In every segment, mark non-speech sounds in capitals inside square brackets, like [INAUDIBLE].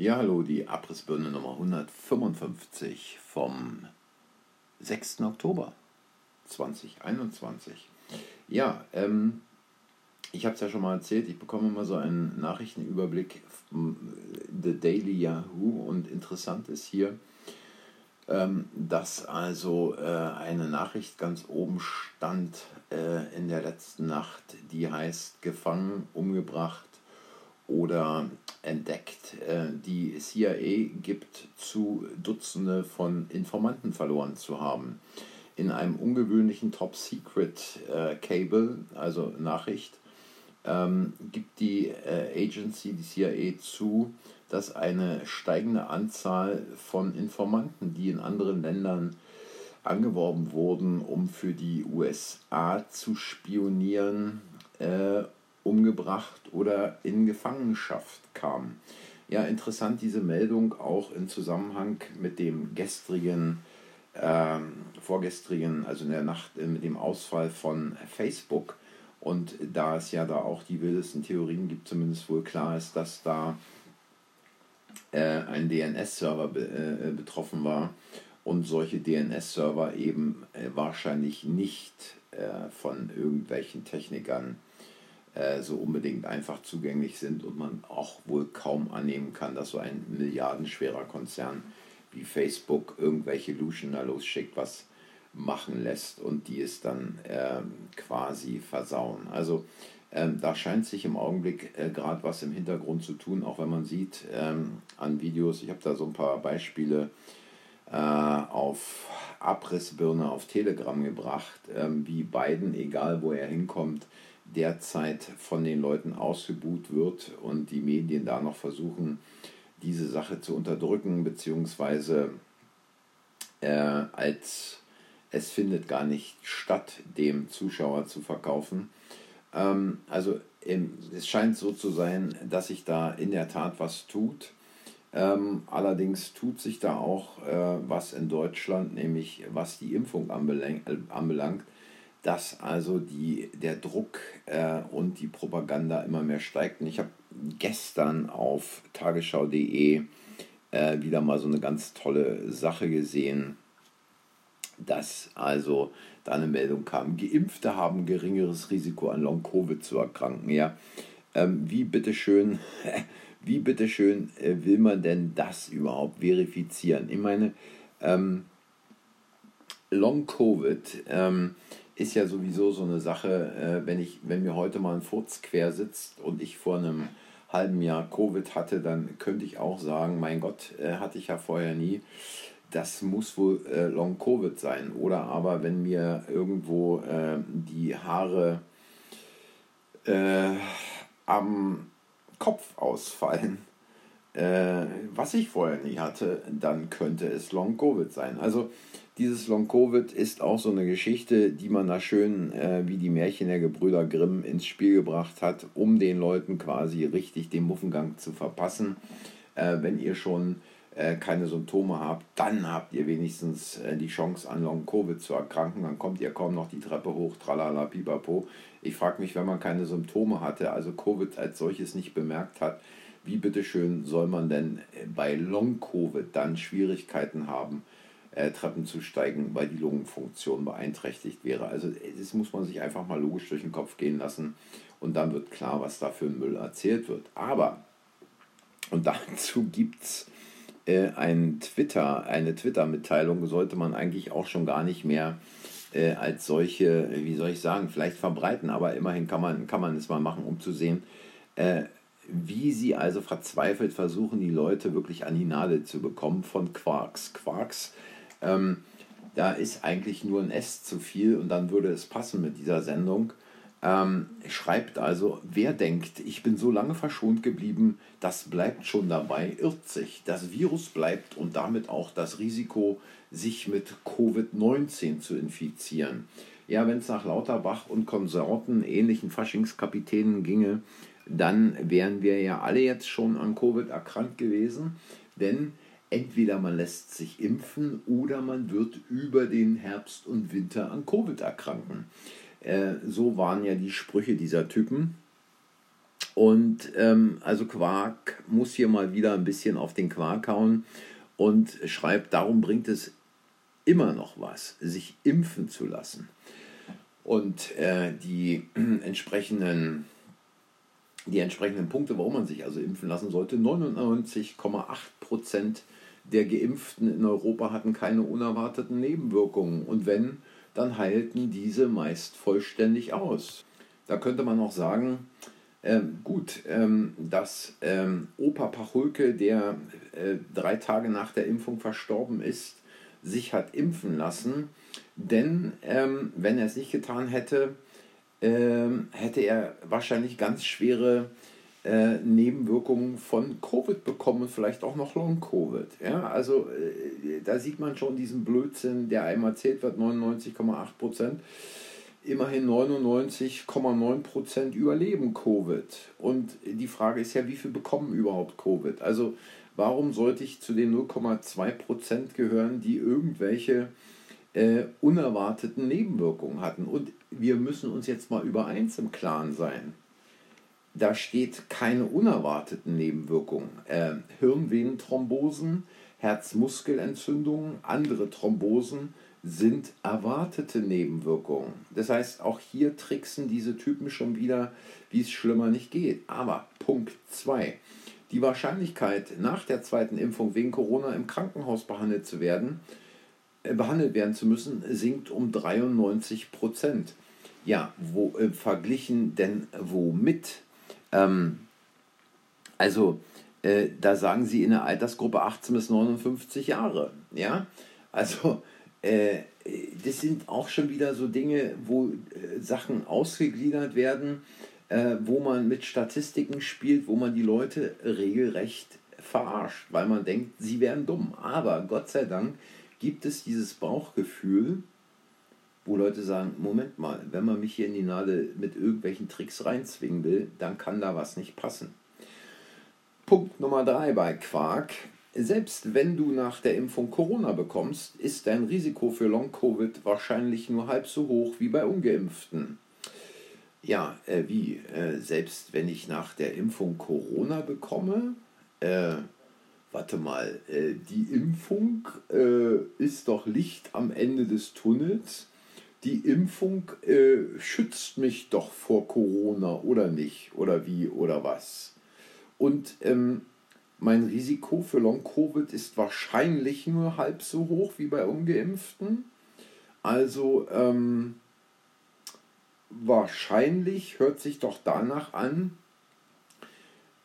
Ja, hallo, die Abrissbirne Nummer 155 vom 6. Oktober 2021. Ja, ähm, ich habe es ja schon mal erzählt, ich bekomme immer so einen Nachrichtenüberblick, The Daily Yahoo und interessant ist hier, ähm, dass also äh, eine Nachricht ganz oben stand äh, in der letzten Nacht, die heißt Gefangen, umgebracht oder entdeckt. Äh, die CIA gibt zu, Dutzende von Informanten verloren zu haben. In einem ungewöhnlichen Top-Secret-Cable, also Nachricht, ähm, gibt die Agency, die CIA, zu, dass eine steigende Anzahl von Informanten, die in anderen Ländern angeworben wurden, um für die USA zu spionieren, äh, umgebracht oder in Gefangenschaft kamen. Ja, interessant diese Meldung auch im Zusammenhang mit dem gestrigen, äh, vorgestrigen, also in der Nacht äh, mit dem Ausfall von Facebook. Und da es ja da auch die wildesten Theorien gibt, zumindest wohl klar ist, dass da äh, ein DNS-Server be äh, betroffen war und solche DNS-Server eben äh, wahrscheinlich nicht äh, von irgendwelchen Technikern äh, so unbedingt einfach zugänglich sind und man auch wohl kaum annehmen kann, dass so ein milliardenschwerer Konzern wie Facebook irgendwelche Luschen da losschickt, was machen lässt und die es dann ähm, quasi versauen. Also ähm, da scheint sich im Augenblick äh, gerade was im Hintergrund zu tun, auch wenn man sieht ähm, an Videos, ich habe da so ein paar Beispiele äh, auf Abrissbirne auf Telegram gebracht, ähm, wie Biden, egal wo er hinkommt, derzeit von den Leuten ausgebuht wird und die Medien da noch versuchen, diese Sache zu unterdrücken, beziehungsweise äh, als es findet gar nicht statt, dem Zuschauer zu verkaufen. Ähm, also im, es scheint so zu sein, dass sich da in der Tat was tut. Ähm, allerdings tut sich da auch äh, was in Deutschland, nämlich was die Impfung anbelangt, dass also die, der Druck äh, und die Propaganda immer mehr steigt. Und ich habe gestern auf tagesschau.de äh, wieder mal so eine ganz tolle Sache gesehen, dass also da eine Meldung kam, Geimpfte haben geringeres Risiko an Long-Covid zu erkranken. Ja, ähm, wie bitteschön, [LAUGHS] wie bitteschön äh, will man denn das überhaupt verifizieren? Ich meine, ähm, Long-Covid ähm, ist ja sowieso so eine Sache, äh, wenn, ich, wenn mir heute mal ein Furz quer sitzt und ich vor einem halben Jahr Covid hatte, dann könnte ich auch sagen, mein Gott, äh, hatte ich ja vorher nie das muss wohl äh, Long Covid sein. Oder aber wenn mir irgendwo äh, die Haare äh, am Kopf ausfallen, äh, was ich vorher nicht hatte, dann könnte es Long Covid sein. Also dieses Long Covid ist auch so eine Geschichte, die man da schön äh, wie die Märchen der Gebrüder Grimm ins Spiel gebracht hat, um den Leuten quasi richtig den Muffengang zu verpassen. Äh, wenn ihr schon äh, keine Symptome habt, dann habt ihr wenigstens äh, die Chance an Long-Covid zu erkranken. Dann kommt ihr kaum noch die Treppe hoch, tralala, pipapo. Ich frage mich, wenn man keine Symptome hatte, also Covid als solches nicht bemerkt hat, wie bitteschön soll man denn äh, bei Long-Covid dann Schwierigkeiten haben, äh, Treppen zu steigen, weil die Lungenfunktion beeinträchtigt wäre. Also das muss man sich einfach mal logisch durch den Kopf gehen lassen und dann wird klar, was da für Müll erzählt wird. Aber, und dazu gibt es äh, ein Twitter, eine Twitter-Mitteilung sollte man eigentlich auch schon gar nicht mehr äh, als solche, wie soll ich sagen, vielleicht verbreiten, aber immerhin kann man, kann man es mal machen, um zu sehen, äh, wie sie also verzweifelt versuchen, die Leute wirklich an die Nadel zu bekommen von Quarks. Quarks, ähm, da ist eigentlich nur ein S zu viel und dann würde es passen mit dieser Sendung. Ähm, schreibt also, wer denkt, ich bin so lange verschont geblieben, das bleibt schon dabei, irrt sich. Das Virus bleibt und damit auch das Risiko, sich mit Covid-19 zu infizieren. Ja, wenn es nach Lauterbach und Konsorten, ähnlichen Faschingskapitänen ginge, dann wären wir ja alle jetzt schon an Covid erkrankt gewesen, denn entweder man lässt sich impfen oder man wird über den Herbst und Winter an Covid erkranken. Äh, so waren ja die Sprüche dieser Typen. Und ähm, also Quark muss hier mal wieder ein bisschen auf den Quark hauen und schreibt, darum bringt es immer noch was, sich impfen zu lassen. Und äh, die [CLEARS THROAT] entsprechenden die entsprechenden Punkte, warum man sich also impfen lassen sollte. 99,8 Prozent der Geimpften in Europa hatten keine unerwarteten Nebenwirkungen. Und wenn, dann heilten diese meist vollständig aus. Da könnte man auch sagen, ähm, gut, ähm, dass ähm, Opa Pachulke, der äh, drei Tage nach der Impfung verstorben ist, sich hat impfen lassen. Denn ähm, wenn er es nicht getan hätte, ähm, hätte er wahrscheinlich ganz schwere äh, Nebenwirkungen von Covid bekommen und vielleicht auch noch Long-Covid. Ja? Also äh, da sieht man schon diesen Blödsinn, der einmal erzählt wird, 99,8 Prozent. Immerhin 99,9 Prozent überleben Covid. Und die Frage ist ja, wie viele bekommen überhaupt Covid? Also warum sollte ich zu den 0,2 Prozent gehören, die irgendwelche äh, unerwarteten Nebenwirkungen hatten. Und wir müssen uns jetzt mal über eins im Klaren sein. Da steht keine unerwarteten Nebenwirkungen. Äh, Hirnvenenthrombosen, Herzmuskelentzündungen, andere Thrombosen sind erwartete Nebenwirkungen. Das heißt, auch hier tricksen diese Typen schon wieder, wie es schlimmer nicht geht. Aber Punkt 2. Die Wahrscheinlichkeit, nach der zweiten Impfung wegen Corona im Krankenhaus behandelt zu werden, äh, behandelt werden zu müssen, sinkt um 93 Prozent. Ja, wo äh, verglichen denn womit? Ähm, also, äh, da sagen sie in der Altersgruppe 18 bis 59 Jahre. Ja, also, äh, das sind auch schon wieder so Dinge, wo äh, Sachen ausgegliedert werden, äh, wo man mit Statistiken spielt, wo man die Leute regelrecht verarscht, weil man denkt, sie wären dumm. Aber Gott sei Dank gibt es dieses Bauchgefühl, wo Leute sagen, Moment mal, wenn man mich hier in die Nadel mit irgendwelchen Tricks reinzwingen will, dann kann da was nicht passen. Punkt Nummer drei bei Quark. Selbst wenn du nach der Impfung Corona bekommst, ist dein Risiko für Long-Covid wahrscheinlich nur halb so hoch wie bei ungeimpften. Ja, äh, wie? Äh, selbst wenn ich nach der Impfung Corona bekomme? Äh, warte mal, äh, die Impfung äh, ist doch Licht am Ende des Tunnels. Die Impfung äh, schützt mich doch vor Corona oder nicht oder wie oder was. Und ähm, mein Risiko für Long-Covid ist wahrscheinlich nur halb so hoch wie bei ungeimpften. Also ähm, wahrscheinlich hört sich doch danach an,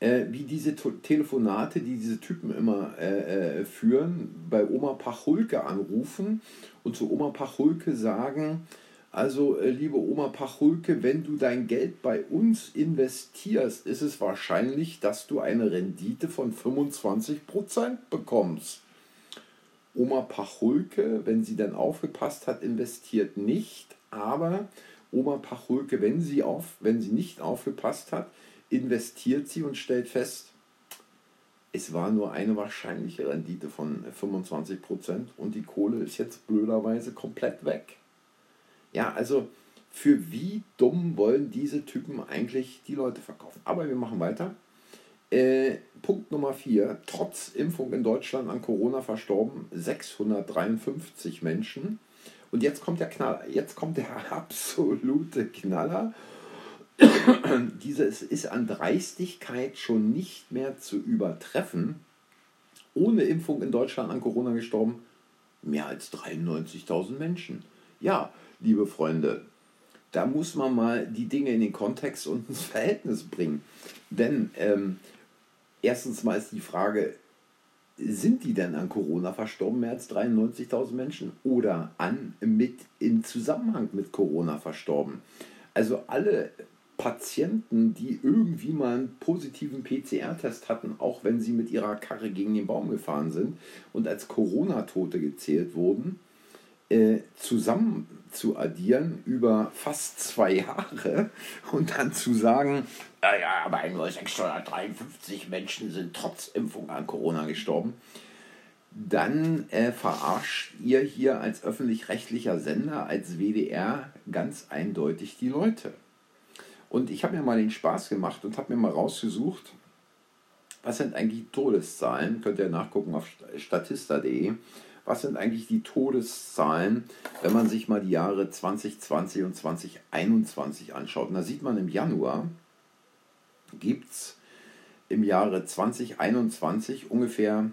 äh, wie diese Telefonate, die diese Typen immer äh, äh, führen, bei Oma Pachulke anrufen und zu Oma Pachulke sagen, also äh, liebe Oma Pachulke, wenn du dein Geld bei uns investierst, ist es wahrscheinlich, dass du eine Rendite von 25% bekommst. Oma Pachulke, wenn sie dann aufgepasst hat, investiert nicht, aber Oma Pachulke, wenn sie, auf, wenn sie nicht aufgepasst hat, investiert sie und stellt fest, es war nur eine wahrscheinliche Rendite von 25% und die Kohle ist jetzt blöderweise komplett weg. Ja, also für wie dumm wollen diese Typen eigentlich die Leute verkaufen? Aber wir machen weiter. Äh, Punkt Nummer 4. Trotz Impfung in Deutschland an Corona verstorben 653 Menschen. Und jetzt kommt der Knaller, jetzt kommt der [LAUGHS] absolute Knaller. Dieses ist an Dreistigkeit schon nicht mehr zu übertreffen. Ohne Impfung in Deutschland an Corona gestorben mehr als 93.000 Menschen. Ja, liebe Freunde, da muss man mal die Dinge in den Kontext und ins Verhältnis bringen. Denn ähm, erstens mal ist die Frage, sind die denn an Corona verstorben, mehr als 93.000 Menschen, oder an mit in Zusammenhang mit Corona verstorben? Also alle Patienten, die irgendwie mal einen positiven PCR-Test hatten, auch wenn sie mit ihrer Karre gegen den Baum gefahren sind und als Corona-Tote gezählt wurden, äh, zusammen zu addieren über fast zwei Jahre und dann zu sagen, ja, ja, aber nur 653 Menschen sind trotz Impfung an Corona gestorben, dann äh, verarscht ihr hier als öffentlich-rechtlicher Sender, als WDR ganz eindeutig die Leute. Und ich habe mir mal den Spaß gemacht und habe mir mal rausgesucht, was sind eigentlich Todeszahlen? Könnt ihr nachgucken auf statista.de. Was sind eigentlich die Todeszahlen, wenn man sich mal die Jahre 2020 und 2021 anschaut? Und da sieht man im Januar gibt es im Jahre 2021 ungefähr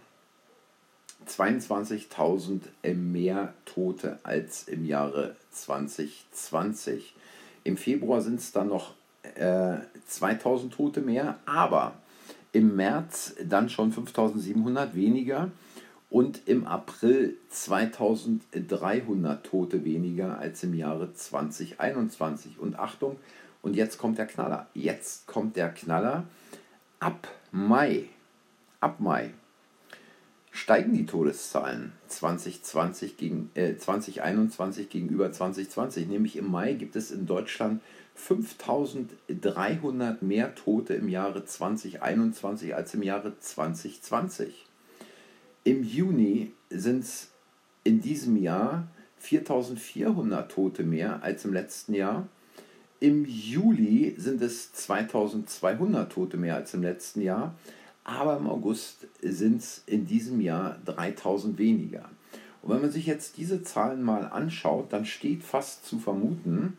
22.000 mehr Tote als im Jahre 2020. Im Februar sind es dann noch äh, 2000 Tote mehr, aber im März dann schon 5700 weniger und im April 2300 Tote weniger als im Jahre 2021. Und Achtung, und jetzt kommt der Knaller. Jetzt kommt der Knaller. Ab Mai, ab Mai steigen die Todeszahlen 2020 gegen, äh, 2021 gegenüber 2020. Nämlich im Mai gibt es in Deutschland 5300 mehr Tote im Jahre 2021 als im Jahre 2020. Im Juni sind es in diesem Jahr 4400 Tote mehr als im letzten Jahr. Im Juli sind es 2200 Tote mehr als im letzten Jahr, aber im August sind es in diesem Jahr 3000 weniger. Und wenn man sich jetzt diese Zahlen mal anschaut, dann steht fast zu vermuten,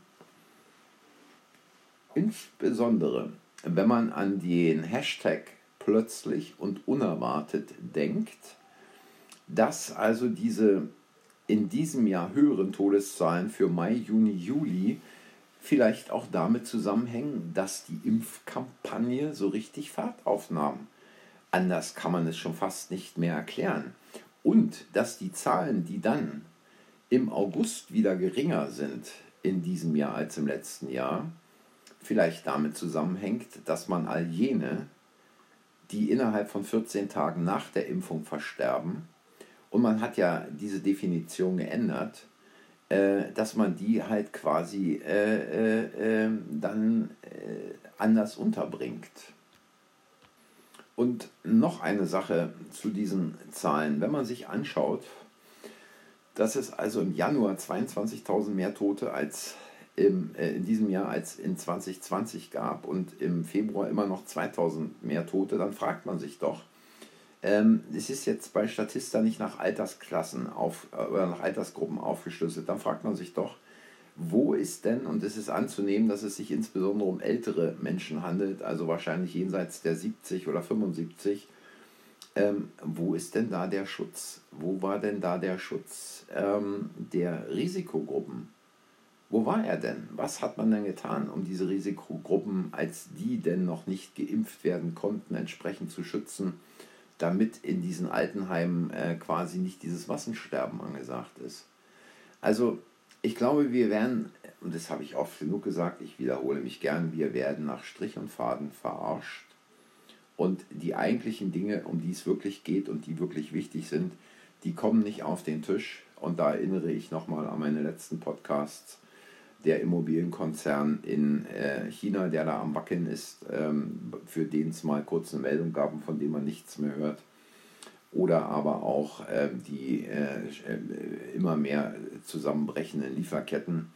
insbesondere wenn man an den Hashtag plötzlich und unerwartet denkt, dass also diese in diesem Jahr höheren Todeszahlen für Mai, Juni, Juli vielleicht auch damit zusammenhängen, dass die Impfkampagne so richtig Fahrt aufnahm. Anders kann man es schon fast nicht mehr erklären. Und dass die Zahlen, die dann im August wieder geringer sind in diesem Jahr als im letzten Jahr, vielleicht damit zusammenhängt, dass man all jene, die innerhalb von 14 Tagen nach der Impfung versterben, und man hat ja diese Definition geändert, äh, dass man die halt quasi äh, äh, ähm, dann äh, anders unterbringt. Und noch eine Sache zu diesen Zahlen. Wenn man sich anschaut, dass es also im Januar 22.000 mehr Tote als im, äh, in diesem Jahr als in 2020 gab und im Februar immer noch 2.000 mehr Tote, dann fragt man sich doch, ähm, es ist jetzt bei Statista nicht nach Altersklassen auf, äh, oder nach Altersgruppen aufgeschlüsselt. Dann fragt man sich doch, wo ist denn, und es ist anzunehmen, dass es sich insbesondere um ältere Menschen handelt, also wahrscheinlich jenseits der 70 oder 75, ähm, wo ist denn da der Schutz? Wo war denn da der Schutz ähm, der Risikogruppen? Wo war er denn? Was hat man denn getan, um diese Risikogruppen, als die denn noch nicht geimpft werden konnten, entsprechend zu schützen? damit in diesen Altenheimen äh, quasi nicht dieses Massensterben angesagt ist. Also ich glaube, wir werden, und das habe ich oft genug gesagt, ich wiederhole mich gern, wir werden nach Strich und Faden verarscht. Und die eigentlichen Dinge, um die es wirklich geht und die wirklich wichtig sind, die kommen nicht auf den Tisch. Und da erinnere ich nochmal an meine letzten Podcasts der Immobilienkonzern in äh, China, der da am Wackeln ist, ähm, für den es mal kurz eine Meldung gab von dem man nichts mehr hört. Oder aber auch äh, die äh, immer mehr zusammenbrechenden Lieferketten.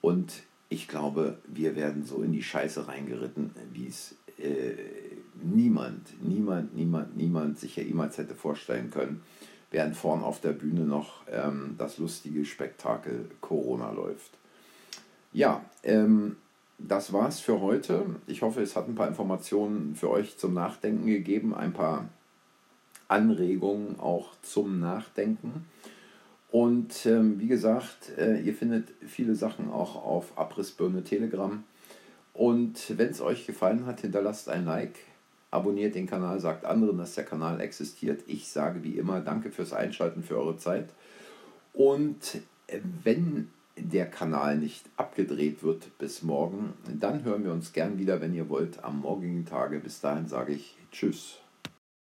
Und ich glaube, wir werden so in die Scheiße reingeritten, wie es äh, niemand, niemand, niemand, niemand sich ja jemals hätte vorstellen können, während vorn auf der Bühne noch ähm, das lustige Spektakel Corona läuft. Ja, ähm, das war's für heute. Ich hoffe, es hat ein paar Informationen für euch zum Nachdenken gegeben, ein paar Anregungen auch zum Nachdenken. Und ähm, wie gesagt, äh, ihr findet viele Sachen auch auf Abrissbirne Telegram. Und wenn es euch gefallen hat, hinterlasst ein Like, abonniert den Kanal, sagt anderen, dass der Kanal existiert. Ich sage wie immer Danke fürs Einschalten, für eure Zeit. Und äh, wenn der Kanal nicht abgedreht wird bis morgen, dann hören wir uns gern wieder, wenn ihr wollt, am morgigen Tage. Bis dahin sage ich Tschüss.